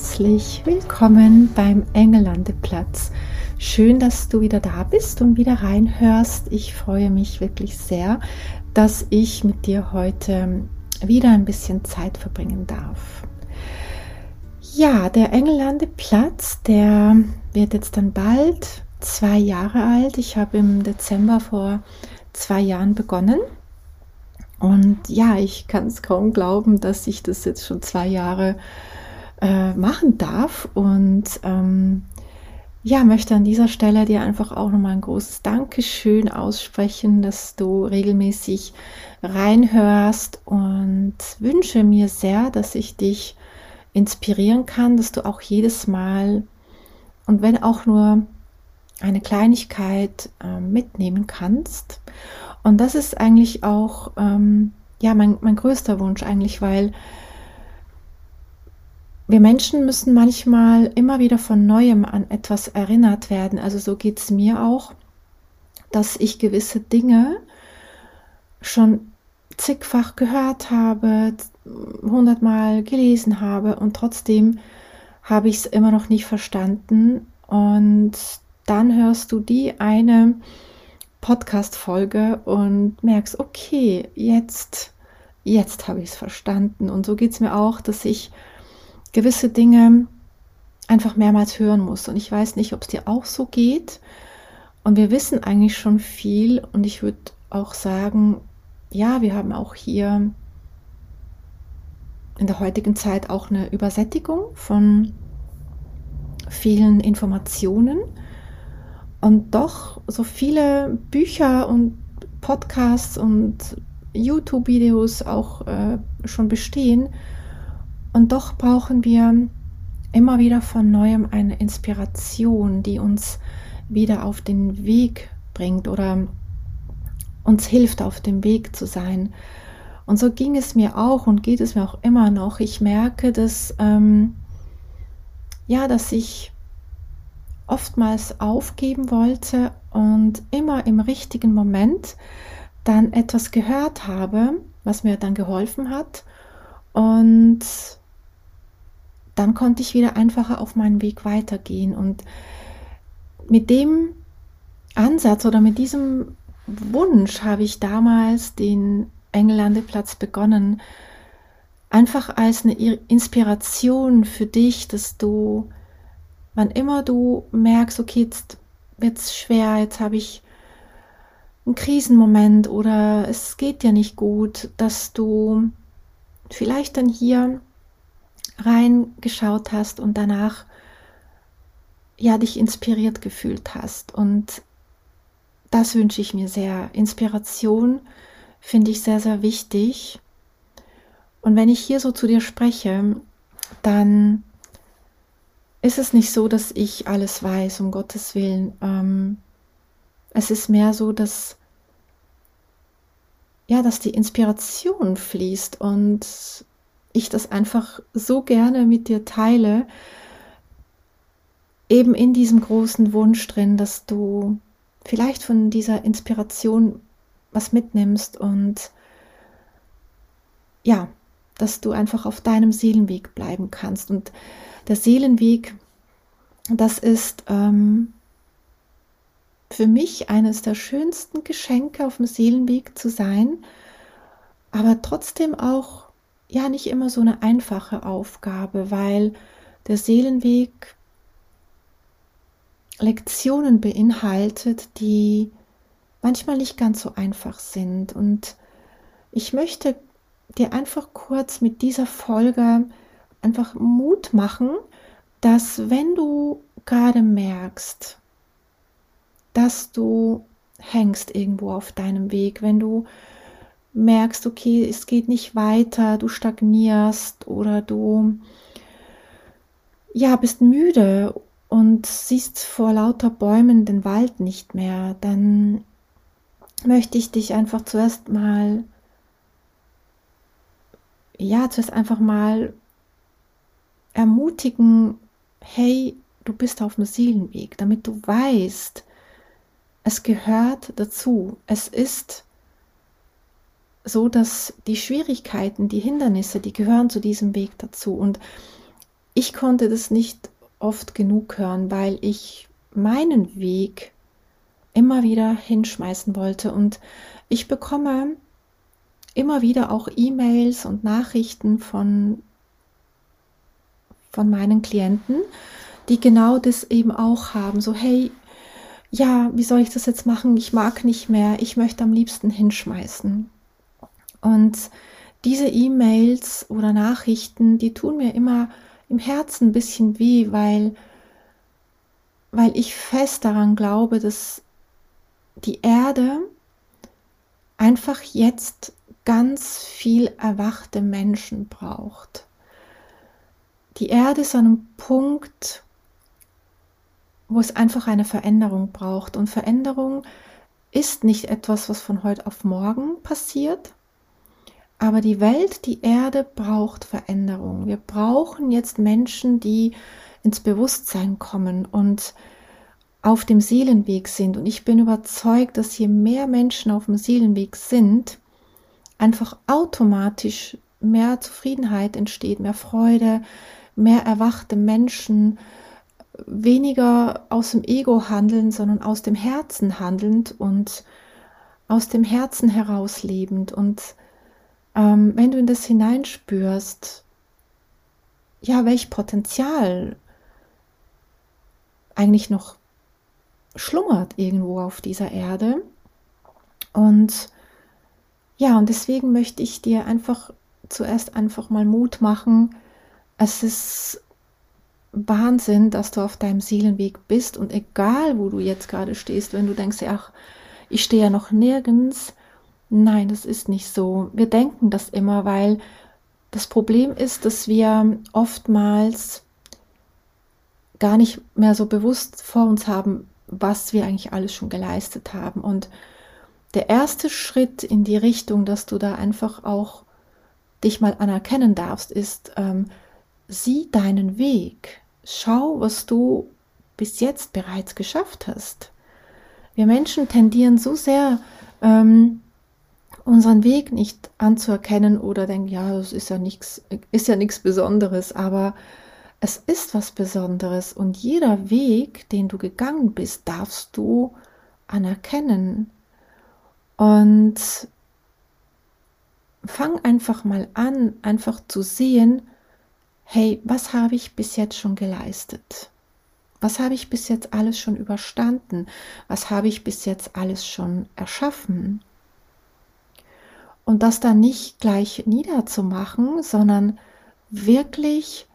Herzlich willkommen beim Engellandeplatz. Schön, dass du wieder da bist und wieder reinhörst. Ich freue mich wirklich sehr, dass ich mit dir heute wieder ein bisschen Zeit verbringen darf. Ja, der Engellandeplatz, der wird jetzt dann bald zwei Jahre alt. Ich habe im Dezember vor zwei Jahren begonnen. Und ja, ich kann es kaum glauben, dass ich das jetzt schon zwei Jahre äh, machen darf. Und ähm, ja, möchte an dieser Stelle dir einfach auch nochmal ein großes Dankeschön aussprechen, dass du regelmäßig reinhörst und wünsche mir sehr, dass ich dich inspirieren kann, dass du auch jedes Mal und wenn auch nur eine Kleinigkeit äh, mitnehmen kannst. Und das ist eigentlich auch ähm, ja mein, mein größter Wunsch eigentlich, weil wir Menschen müssen manchmal immer wieder von neuem an etwas erinnert werden. Also so geht es mir auch, dass ich gewisse Dinge schon zigfach gehört habe, hundertmal gelesen habe und trotzdem habe ich es immer noch nicht verstanden. Und dann hörst du die eine Podcast-Folge und merkst, okay, jetzt, jetzt habe ich es verstanden. Und so geht es mir auch, dass ich gewisse Dinge einfach mehrmals hören muss. Und ich weiß nicht, ob es dir auch so geht. Und wir wissen eigentlich schon viel. Und ich würde auch sagen, ja, wir haben auch hier in der heutigen Zeit auch eine Übersättigung von vielen Informationen. Und doch so viele Bücher und Podcasts und YouTube-Videos auch äh, schon bestehen, und doch brauchen wir immer wieder von neuem eine Inspiration, die uns wieder auf den Weg bringt oder uns hilft, auf dem Weg zu sein. Und so ging es mir auch und geht es mir auch immer noch. Ich merke, dass ähm, ja, dass ich oftmals aufgeben wollte und immer im richtigen Moment dann etwas gehört habe, was mir dann geholfen hat und dann konnte ich wieder einfacher auf meinen Weg weitergehen. Und mit dem Ansatz oder mit diesem Wunsch habe ich damals den Engellandeplatz begonnen, einfach als eine Inspiration für dich, dass du, wann immer du merkst, okay, jetzt wird es schwer, jetzt habe ich einen Krisenmoment oder es geht dir nicht gut, dass du vielleicht dann hier reingeschaut hast und danach ja dich inspiriert gefühlt hast. Und das wünsche ich mir sehr. Inspiration finde ich sehr, sehr wichtig. Und wenn ich hier so zu dir spreche, dann ist es nicht so, dass ich alles weiß, um Gottes Willen. Ähm, es ist mehr so, dass ja, dass die Inspiration fließt und ich das einfach so gerne mit dir teile, eben in diesem großen Wunsch drin, dass du vielleicht von dieser Inspiration was mitnimmst und ja, dass du einfach auf deinem Seelenweg bleiben kannst. Und der Seelenweg, das ist ähm, für mich eines der schönsten Geschenke auf dem Seelenweg zu sein, aber trotzdem auch ja nicht immer so eine einfache Aufgabe, weil der Seelenweg Lektionen beinhaltet, die manchmal nicht ganz so einfach sind. Und ich möchte dir einfach kurz mit dieser Folge einfach Mut machen, dass wenn du gerade merkst, dass du hängst irgendwo auf deinem Weg, wenn du merkst, okay, es geht nicht weiter, du stagnierst oder du ja, bist müde und siehst vor lauter Bäumen den Wald nicht mehr, dann möchte ich dich einfach zuerst mal, ja, zuerst einfach mal ermutigen, hey, du bist auf dem Seelenweg, damit du weißt, es gehört dazu. Es ist so, dass die Schwierigkeiten, die Hindernisse, die gehören zu diesem Weg dazu. Und ich konnte das nicht oft genug hören, weil ich meinen Weg immer wieder hinschmeißen wollte. Und ich bekomme immer wieder auch E-Mails und Nachrichten von, von meinen Klienten, die genau das eben auch haben. So, hey, ja, wie soll ich das jetzt machen? Ich mag nicht mehr, ich möchte am liebsten hinschmeißen. Und diese E-Mails oder Nachrichten, die tun mir immer im Herzen ein bisschen weh, weil, weil ich fest daran glaube, dass die Erde einfach jetzt ganz viel erwachte Menschen braucht. Die Erde ist an einem Punkt, wo es einfach eine Veränderung braucht. Und Veränderung ist nicht etwas, was von heute auf morgen passiert, aber die Welt, die Erde braucht Veränderung. Wir brauchen jetzt Menschen, die ins Bewusstsein kommen und auf dem Seelenweg sind. Und ich bin überzeugt, dass je mehr Menschen auf dem Seelenweg sind, einfach automatisch mehr Zufriedenheit entsteht, mehr Freude, mehr erwachte Menschen, weniger aus dem Ego handeln, sondern aus dem Herzen handelnd und aus dem Herzen heraus lebend und ähm, wenn du in das hineinspürst, ja, welch Potenzial eigentlich noch schlummert irgendwo auf dieser Erde. Und ja, und deswegen möchte ich dir einfach zuerst einfach mal Mut machen. Es ist Wahnsinn, dass du auf deinem Seelenweg bist und egal, wo du jetzt gerade stehst, wenn du denkst, ach, ich stehe ja noch nirgends, Nein, das ist nicht so. Wir denken das immer, weil das Problem ist, dass wir oftmals gar nicht mehr so bewusst vor uns haben, was wir eigentlich alles schon geleistet haben. Und der erste Schritt in die Richtung, dass du da einfach auch dich mal anerkennen darfst, ist, ähm, sieh deinen Weg. Schau, was du bis jetzt bereits geschafft hast. Wir Menschen tendieren so sehr, ähm, unseren Weg nicht anzuerkennen oder denken, ja, das ist ja nichts, ist ja nichts Besonderes, aber es ist was Besonderes und jeder Weg, den du gegangen bist, darfst du anerkennen. Und fang einfach mal an, einfach zu sehen, hey, was habe ich bis jetzt schon geleistet? Was habe ich bis jetzt alles schon überstanden? Was habe ich bis jetzt alles schon erschaffen? Und das dann nicht gleich niederzumachen, sondern wirklich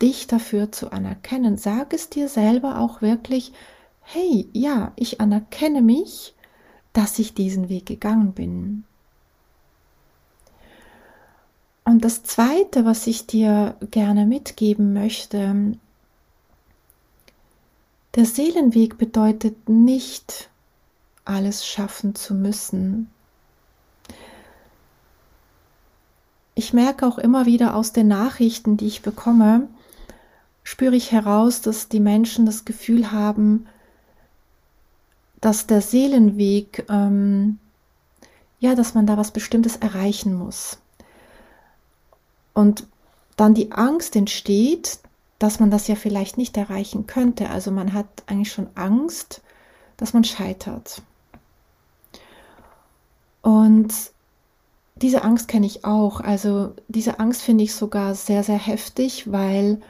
dich dafür zu anerkennen. Sag es dir selber auch wirklich, hey, ja, ich anerkenne mich, dass ich diesen Weg gegangen bin. Und das Zweite, was ich dir gerne mitgeben möchte, der Seelenweg bedeutet nicht, alles schaffen zu müssen. Ich merke auch immer wieder aus den Nachrichten, die ich bekomme, spüre ich heraus, dass die Menschen das Gefühl haben, dass der Seelenweg, ähm, ja, dass man da was Bestimmtes erreichen muss. Und dann die Angst entsteht, dass man das ja vielleicht nicht erreichen könnte. Also man hat eigentlich schon Angst, dass man scheitert. Und diese Angst kenne ich auch. Also diese Angst finde ich sogar sehr, sehr heftig, weil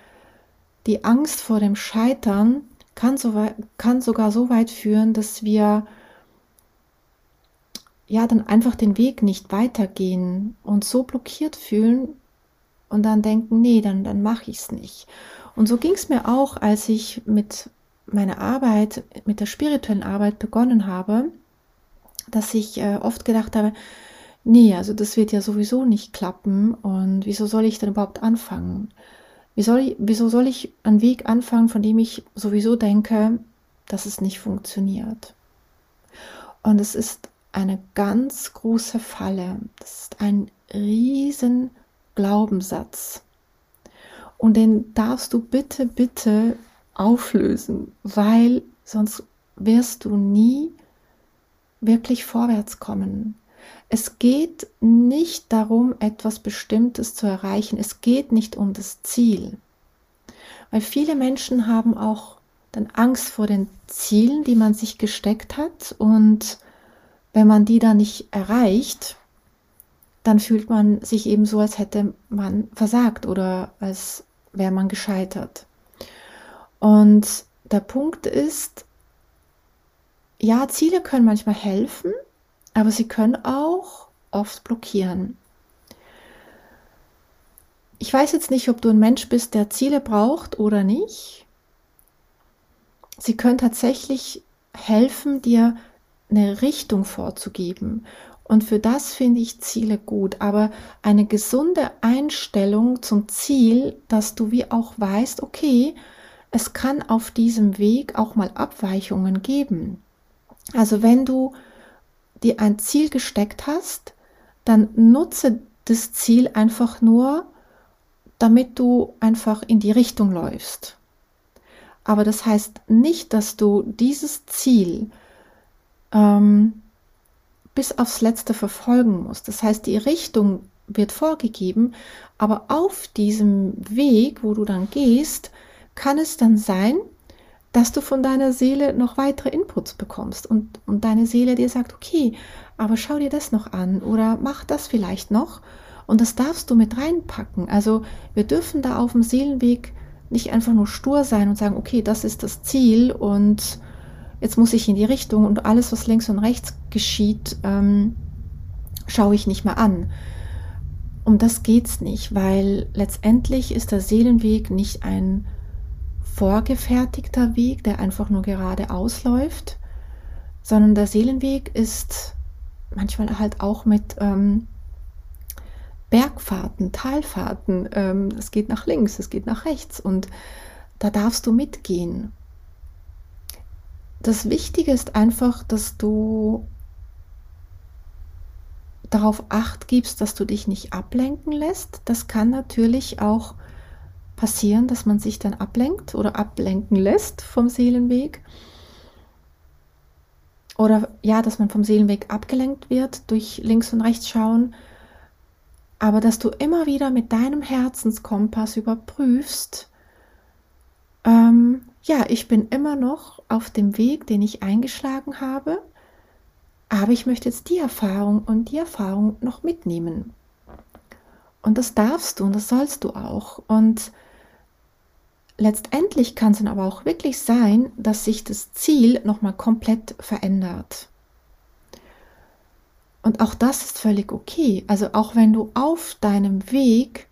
die Angst vor dem Scheitern kann, so kann sogar so weit führen, dass wir ja dann einfach den Weg nicht weitergehen und so blockiert fühlen und dann denken, nee, dann, dann mache ich es nicht. Und so ging es mir auch, als ich mit meiner Arbeit, mit der spirituellen Arbeit begonnen habe, dass ich äh, oft gedacht habe, nee, also das wird ja sowieso nicht klappen und wieso soll ich denn überhaupt anfangen? Wie soll ich, wieso soll ich einen Weg anfangen, von dem ich sowieso denke, dass es nicht funktioniert? Und es ist eine ganz große Falle. Das ist ein riesen Glaubenssatz. Und den darfst du bitte, bitte auflösen, weil sonst wirst du nie wirklich vorwärts kommen. Es geht nicht darum, etwas Bestimmtes zu erreichen. Es geht nicht um das Ziel. Weil viele Menschen haben auch dann Angst vor den Zielen, die man sich gesteckt hat. Und wenn man die dann nicht erreicht, dann fühlt man sich eben so, als hätte man versagt oder als wäre man gescheitert. Und der Punkt ist, ja, Ziele können manchmal helfen, aber sie können auch oft blockieren. Ich weiß jetzt nicht, ob du ein Mensch bist, der Ziele braucht oder nicht. Sie können tatsächlich helfen, dir eine Richtung vorzugeben. Und für das finde ich Ziele gut. Aber eine gesunde Einstellung zum Ziel, dass du wie auch weißt, okay, es kann auf diesem Weg auch mal Abweichungen geben. Also wenn du dir ein Ziel gesteckt hast, dann nutze das Ziel einfach nur, damit du einfach in die Richtung läufst. Aber das heißt nicht, dass du dieses Ziel ähm, bis aufs Letzte verfolgen musst. Das heißt, die Richtung wird vorgegeben, aber auf diesem Weg, wo du dann gehst, kann es dann sein, dass du von deiner Seele noch weitere Inputs bekommst und, und deine Seele dir sagt, okay, aber schau dir das noch an oder mach das vielleicht noch und das darfst du mit reinpacken. Also wir dürfen da auf dem Seelenweg nicht einfach nur stur sein und sagen, okay, das ist das Ziel und jetzt muss ich in die Richtung und alles, was links und rechts geschieht, ähm, schaue ich nicht mehr an. Um das geht's nicht, weil letztendlich ist der Seelenweg nicht ein vorgefertigter Weg, der einfach nur geradeaus läuft, sondern der Seelenweg ist manchmal halt auch mit ähm, Bergfahrten, Talfahrten. Ähm, es geht nach links, es geht nach rechts und da darfst du mitgehen. Das Wichtige ist einfach, dass du darauf acht gibst, dass du dich nicht ablenken lässt. Das kann natürlich auch passieren, dass man sich dann ablenkt oder ablenken lässt vom Seelenweg. Oder ja, dass man vom Seelenweg abgelenkt wird durch links und rechts schauen. Aber dass du immer wieder mit deinem Herzenskompass überprüfst, ähm, ja, ich bin immer noch auf dem Weg, den ich eingeschlagen habe, aber ich möchte jetzt die Erfahrung und die Erfahrung noch mitnehmen. Und das darfst du und das sollst du auch. Und letztendlich kann es dann aber auch wirklich sein, dass sich das Ziel nochmal komplett verändert. Und auch das ist völlig okay. Also auch wenn du auf deinem Weg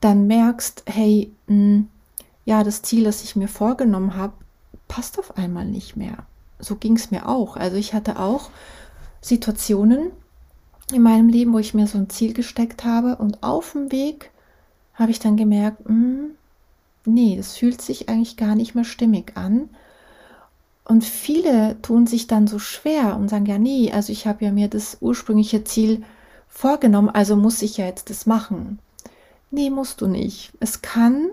dann merkst, hey, mh, hm, ja, das Ziel, das ich mir vorgenommen habe, passt auf einmal nicht mehr. So ging es mir auch. Also ich hatte auch Situationen in meinem Leben, wo ich mir so ein Ziel gesteckt habe und auf dem Weg habe ich dann gemerkt, mh, hm, nee, das fühlt sich eigentlich gar nicht mehr stimmig an. Und viele tun sich dann so schwer und sagen, ja, nee, also ich habe ja mir das ursprüngliche Ziel vorgenommen, also muss ich ja jetzt das machen. Nee, musst du nicht. Es kann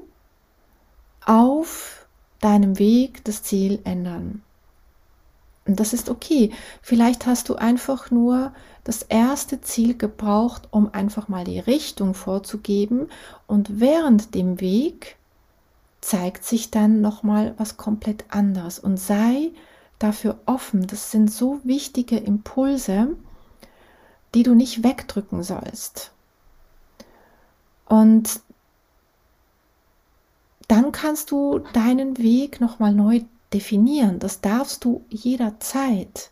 auf deinem Weg das Ziel ändern. Und das ist okay. Vielleicht hast du einfach nur das erste Ziel gebraucht, um einfach mal die Richtung vorzugeben und während dem Weg zeigt sich dann nochmal was komplett anderes und sei dafür offen. Das sind so wichtige Impulse, die du nicht wegdrücken sollst. Und dann kannst du deinen Weg nochmal neu definieren. Das darfst du jederzeit.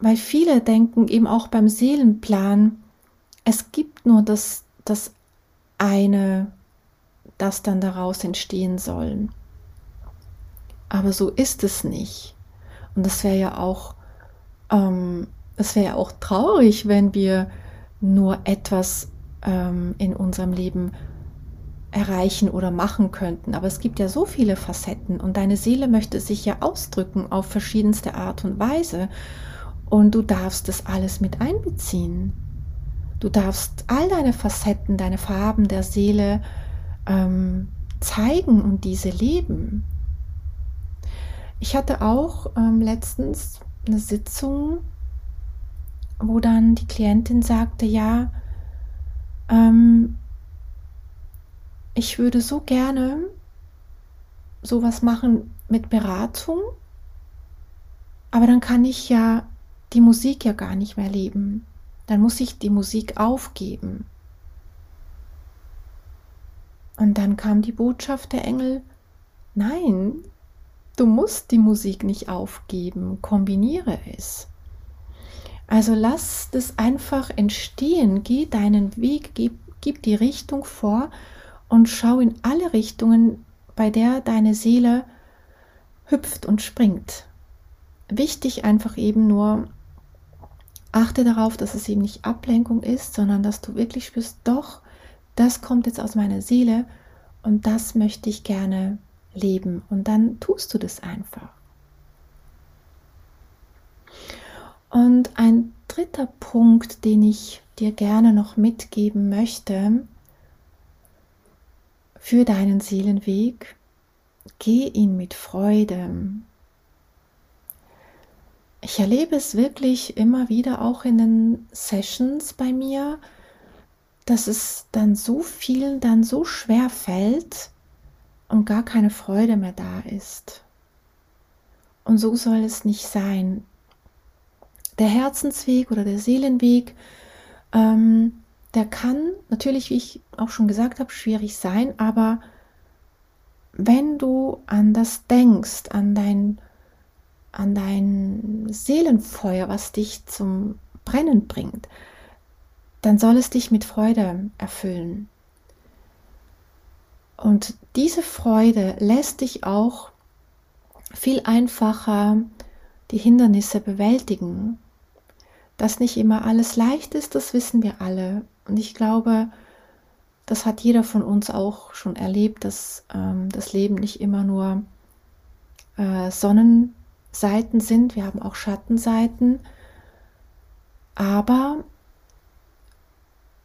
Weil viele denken eben auch beim Seelenplan, es gibt nur das, das eine das dann daraus entstehen sollen. Aber so ist es nicht. Und das wäre ja auch, ähm, das wäre ja auch traurig, wenn wir nur etwas ähm, in unserem Leben erreichen oder machen könnten. Aber es gibt ja so viele Facetten und deine Seele möchte sich ja ausdrücken auf verschiedenste Art und Weise. Und du darfst das alles mit einbeziehen. Du darfst all deine Facetten, deine Farben der Seele ähm, zeigen und diese leben. Ich hatte auch ähm, letztens eine Sitzung, wo dann die Klientin sagte, ja, ähm, ich würde so gerne sowas machen mit Beratung, aber dann kann ich ja die Musik ja gar nicht mehr leben. Dann muss ich die Musik aufgeben. Und dann kam die Botschaft der Engel, nein, du musst die Musik nicht aufgeben, kombiniere es. Also lass das einfach entstehen, geh deinen Weg, gib, gib die Richtung vor und schau in alle Richtungen, bei der deine Seele hüpft und springt. Wichtig einfach eben nur, achte darauf, dass es eben nicht Ablenkung ist, sondern dass du wirklich spürst, doch, das kommt jetzt aus meiner Seele und das möchte ich gerne leben. Und dann tust du das einfach. Und ein dritter Punkt, den ich dir gerne noch mitgeben möchte, für deinen Seelenweg. Geh ihn mit Freude. Ich erlebe es wirklich immer wieder auch in den Sessions bei mir, dass es dann so vielen dann so schwer fällt und gar keine Freude mehr da ist. Und so soll es nicht sein. Der Herzensweg oder der Seelenweg ähm, der kann natürlich, wie ich auch schon gesagt habe, schwierig sein, aber wenn du an das denkst, an dein, an dein Seelenfeuer, was dich zum Brennen bringt, dann soll es dich mit Freude erfüllen. Und diese Freude lässt dich auch viel einfacher die Hindernisse bewältigen. Dass nicht immer alles leicht ist, das wissen wir alle. Und ich glaube, das hat jeder von uns auch schon erlebt, dass ähm, das Leben nicht immer nur äh, Sonnenseiten sind. Wir haben auch Schattenseiten. Aber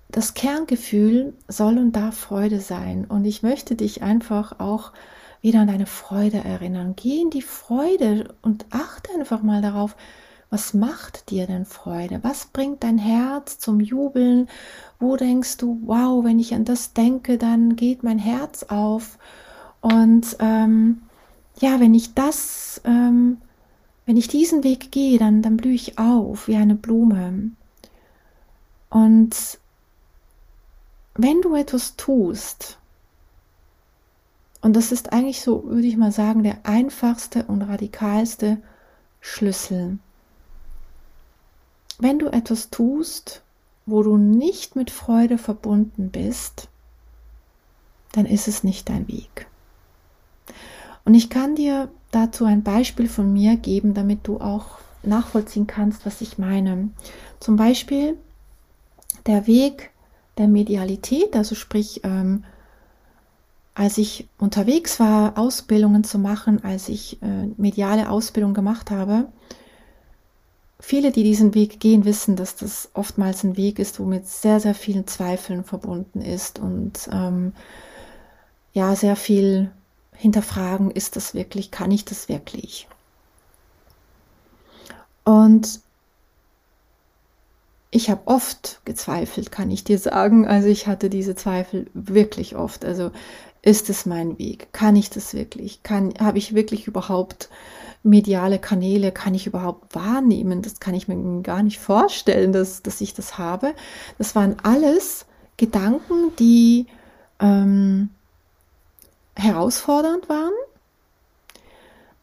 das Kerngefühl soll und darf Freude sein. Und ich möchte dich einfach auch wieder an deine Freude erinnern. Geh in die Freude und achte einfach mal darauf, was macht dir denn Freude? Was bringt dein Herz zum Jubeln? Wo denkst du, wow, wenn ich an das denke, dann geht mein Herz auf. Und ähm, ja, wenn ich das, ähm, wenn ich diesen Weg gehe, dann, dann blühe ich auf wie eine Blume. Und wenn du etwas tust, und das ist eigentlich so, würde ich mal sagen, der einfachste und radikalste Schlüssel wenn du etwas tust, wo du nicht mit Freude verbunden bist, dann ist es nicht dein Weg. Und ich kann dir dazu ein Beispiel von mir geben, damit du auch nachvollziehen kannst, was ich meine. Zum Beispiel der Weg der Medialität, also sprich, ähm, als ich unterwegs war, Ausbildungen zu machen, als ich äh, mediale Ausbildung gemacht habe, viele, die diesen Weg gehen, wissen, dass das oftmals ein Weg ist, wo mit sehr, sehr vielen Zweifeln verbunden ist und ähm, ja, sehr viel hinterfragen, ist das wirklich, kann ich das wirklich? Und ich habe oft gezweifelt, kann ich dir sagen. Also ich hatte diese Zweifel wirklich oft. Also ist es mein Weg? Kann ich das wirklich? Kann, habe ich wirklich überhaupt mediale Kanäle? Kann ich überhaupt wahrnehmen? Das kann ich mir gar nicht vorstellen, dass, dass ich das habe. Das waren alles Gedanken, die ähm, herausfordernd waren.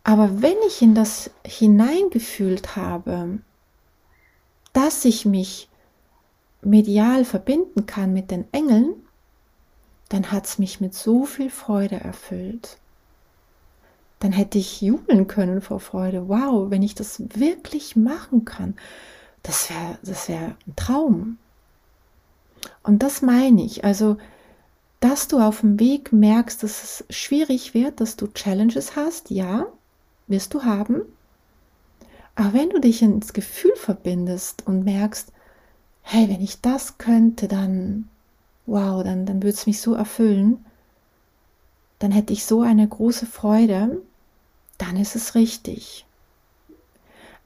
Aber wenn ich in das hineingefühlt habe, dass ich mich medial verbinden kann mit den Engeln, dann hat es mich mit so viel Freude erfüllt. Dann hätte ich jubeln können vor Freude. Wow, wenn ich das wirklich machen kann, das wäre das wär ein Traum. Und das meine ich. Also dass du auf dem Weg merkst, dass es schwierig wird, dass du Challenges hast, ja, wirst du haben. Aber wenn du dich ins Gefühl verbindest und merkst, hey, wenn ich das könnte, dann, wow, dann, dann würde es mich so erfüllen, dann hätte ich so eine große Freude, dann ist es richtig.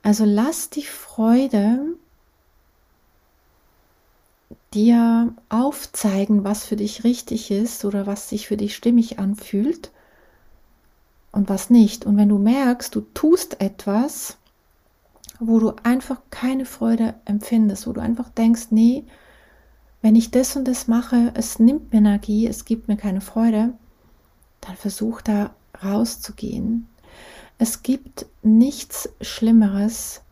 Also lass die Freude dir aufzeigen, was für dich richtig ist oder was sich für dich stimmig anfühlt und was nicht. Und wenn du merkst, du tust etwas, wo du einfach keine Freude empfindest, wo du einfach denkst, nee, wenn ich das und das mache, es nimmt mir Energie, es gibt mir keine Freude, dann versuch da rauszugehen. Es gibt nichts Schlimmeres,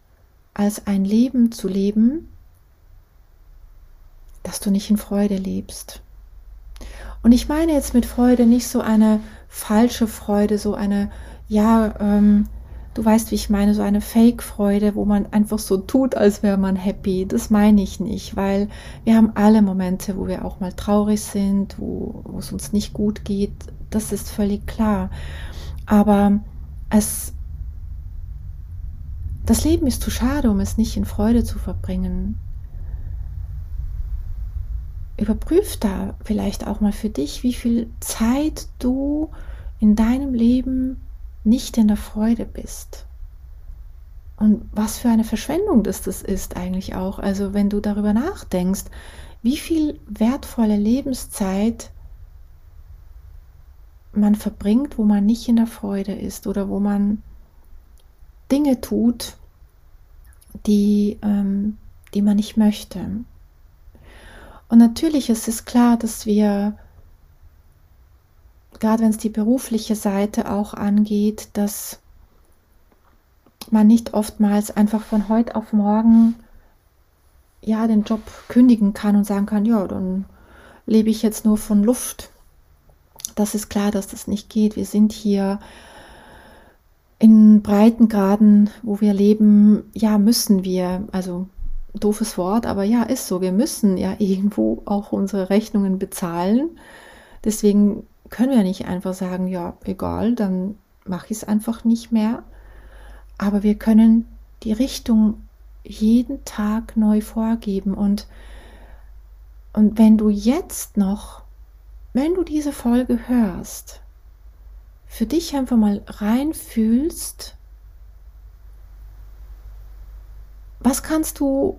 als ein Leben zu leben, dass du nicht in Freude lebst. Und ich meine jetzt mit Freude nicht so eine falsche Freude, so eine, ja, ähm, du weißt, wie ich meine, so eine Fake-Freude, wo man einfach so tut, als wäre man happy. Das meine ich nicht, weil wir haben alle Momente, wo wir auch mal traurig sind, wo, wo es uns nicht gut geht. Das ist völlig klar. Aber es, das Leben ist zu schade, um es nicht in Freude zu verbringen. Überprüf da vielleicht auch mal für dich, wie viel Zeit du in deinem Leben nicht in der Freude bist. Und was für eine Verschwendung das, das ist eigentlich auch. Also wenn du darüber nachdenkst, wie viel wertvolle Lebenszeit man verbringt, wo man nicht in der Freude ist oder wo man Dinge tut, die, ähm, die man nicht möchte. Und natürlich ist es klar, dass wir gerade wenn es die berufliche Seite auch angeht, dass man nicht oftmals einfach von heute auf morgen ja den Job kündigen kann und sagen kann, ja, dann lebe ich jetzt nur von Luft. Das ist klar, dass das nicht geht. Wir sind hier in Breitengraden, wo wir leben, ja, müssen wir, also doofes Wort, aber ja, ist so, wir müssen ja irgendwo auch unsere Rechnungen bezahlen. Deswegen können wir nicht einfach sagen, ja, egal, dann mache ich es einfach nicht mehr. Aber wir können die Richtung jeden Tag neu vorgeben. Und, und wenn du jetzt noch, wenn du diese Folge hörst, für dich einfach mal reinfühlst, was kannst du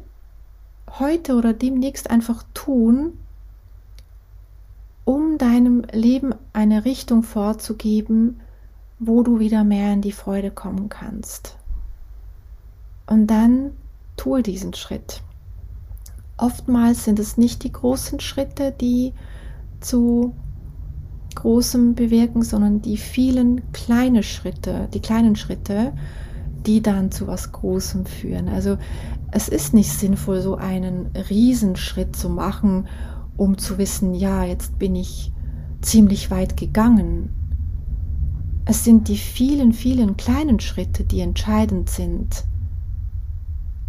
heute oder demnächst einfach tun, um deinem Leben eine Richtung vorzugeben, wo du wieder mehr in die Freude kommen kannst. Und dann tue diesen Schritt. Oftmals sind es nicht die großen Schritte, die zu großem bewirken, sondern die vielen kleinen Schritte, die kleinen Schritte, die dann zu was Großem führen. Also es ist nicht sinnvoll, so einen Riesenschritt zu machen um zu wissen, ja, jetzt bin ich ziemlich weit gegangen. Es sind die vielen, vielen kleinen Schritte, die entscheidend sind,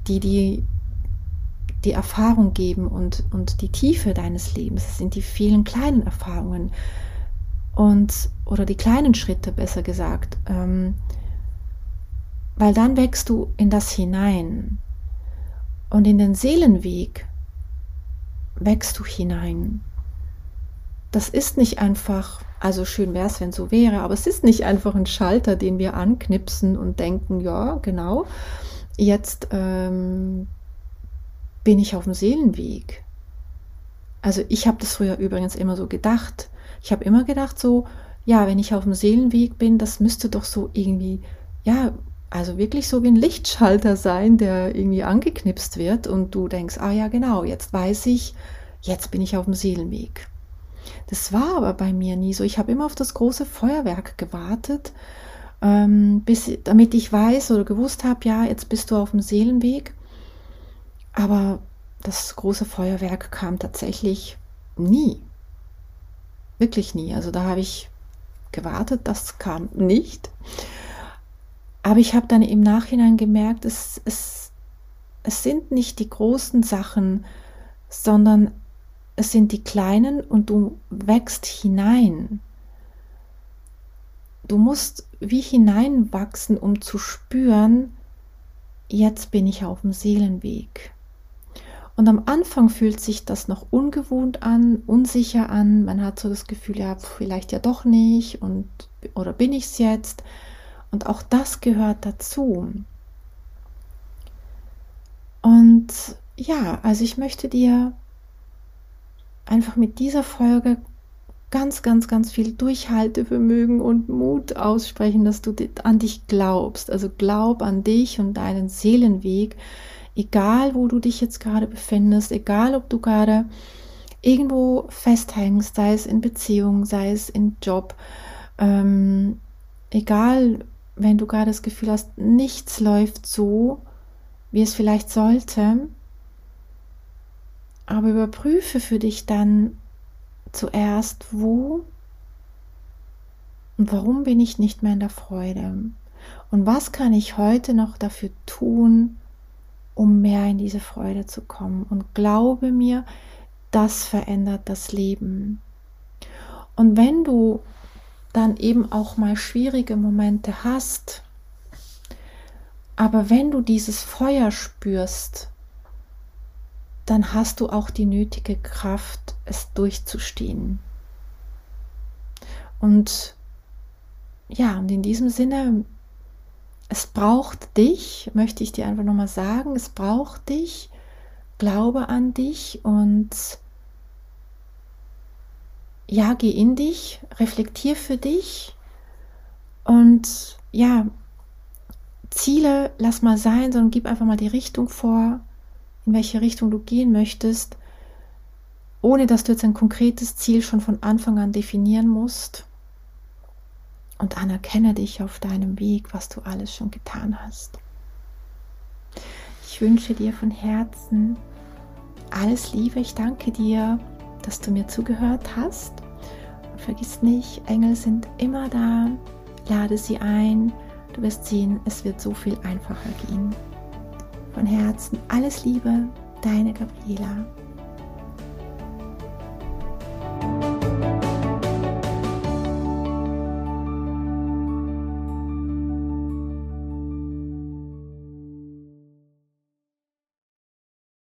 die die, die Erfahrung geben und, und die Tiefe deines Lebens. Es sind die vielen kleinen Erfahrungen und oder die kleinen Schritte, besser gesagt, ähm, weil dann wächst du in das hinein und in den Seelenweg wächst du hinein. Das ist nicht einfach, also schön wäre es, wenn so wäre, aber es ist nicht einfach ein Schalter, den wir anknipsen und denken, ja, genau, jetzt ähm, bin ich auf dem Seelenweg. Also ich habe das früher übrigens immer so gedacht. Ich habe immer gedacht so, ja, wenn ich auf dem Seelenweg bin, das müsste doch so irgendwie, ja, also wirklich so wie ein Lichtschalter sein, der irgendwie angeknipst wird und du denkst, ah ja genau, jetzt weiß ich, jetzt bin ich auf dem Seelenweg. Das war aber bei mir nie so. Ich habe immer auf das große Feuerwerk gewartet, ähm, bis, damit ich weiß oder gewusst habe, ja, jetzt bist du auf dem Seelenweg. Aber das große Feuerwerk kam tatsächlich nie. Wirklich nie. Also da habe ich gewartet, das kam nicht. Aber ich habe dann im Nachhinein gemerkt, es, es, es sind nicht die großen Sachen, sondern es sind die Kleinen und du wächst hinein. Du musst wie hineinwachsen, um zu spüren, jetzt bin ich auf dem Seelenweg. Und am Anfang fühlt sich das noch ungewohnt an, unsicher an. Man hat so das Gefühl, ja, vielleicht ja doch nicht und oder bin ich es jetzt? Und auch das gehört dazu. Und ja, also ich möchte dir einfach mit dieser Folge ganz, ganz, ganz viel Durchhaltevermögen und Mut aussprechen, dass du an dich glaubst. Also glaub an dich und deinen Seelenweg egal wo du dich jetzt gerade befindest, egal ob du gerade irgendwo festhängst, sei es in Beziehung, sei es in Job, ähm, egal, wenn du gerade das Gefühl hast, nichts läuft so, wie es vielleicht sollte, aber überprüfe für dich dann zuerst, wo und warum bin ich nicht mehr in der Freude? Und was kann ich heute noch dafür tun, um mehr in diese Freude zu kommen. Und glaube mir, das verändert das Leben. Und wenn du dann eben auch mal schwierige Momente hast, aber wenn du dieses Feuer spürst, dann hast du auch die nötige Kraft, es durchzustehen. Und ja, und in diesem Sinne es braucht dich, möchte ich dir einfach nochmal sagen, es braucht dich, glaube an dich und ja, geh in dich, reflektier für dich und ja, Ziele lass mal sein, sondern gib einfach mal die Richtung vor, in welche Richtung du gehen möchtest, ohne dass du jetzt ein konkretes Ziel schon von Anfang an definieren musst und anerkenne dich auf deinem Weg, was du alles schon getan hast. Ich wünsche dir von Herzen alles Liebe. Ich danke dir, dass du mir zugehört hast. Vergiss nicht, Engel sind immer da. Lade sie ein. Du wirst sehen, es wird so viel einfacher gehen. Von Herzen alles Liebe, deine Gabriela.